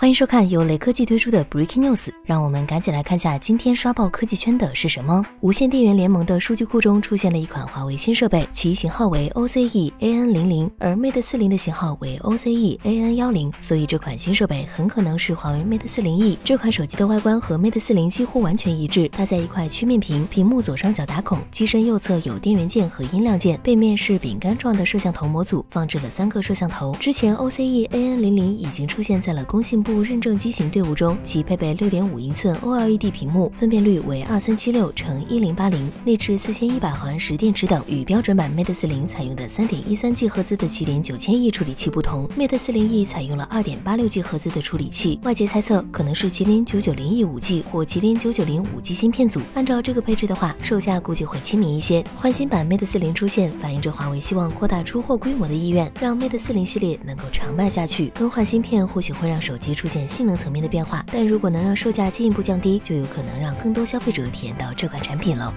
欢迎收看由雷科技推出的 Breaking News，让我们赶紧来看下今天刷爆科技圈的是什么。无线电源联盟的数据库中出现了一款华为新设备，其型号为 OCE AN00，而 Mate 40的型号为 OCE AN10，所以这款新设备很可能是华为 Mate 40E。这款手机的外观和 Mate 40几乎完全一致，搭载一块曲面屏，屏幕左上角打孔，机身右侧有电源键和音量键，背面是饼干状的摄像头模组，放置了三个摄像头。之前 OCE AN00 已经出现在了工信部。部认证机型队伍中，其配备六点五英寸 OLED 屏幕，分辨率为二三七六乘一零八零，内置四千一百毫安时电池等。与标准版 Mate 四零采用的三点一三 G 赫兹的麒麟九千亿处理器不同，Mate 四零 E 采用了二点八六 G 赫兹的处理器。外界猜测可能是麒麟九九零 E 五 G 或麒麟九九零五 G 芯片组。按照这个配置的话，售价估计会亲民一些。换新版 Mate 四零出现，反映着华为希望扩大出货规模的意愿，让 Mate 四零系列能够长卖下去。更换芯片或许会让手机。出现性能层面的变化，但如果能让售价进一步降低，就有可能让更多消费者体验到这款产品了。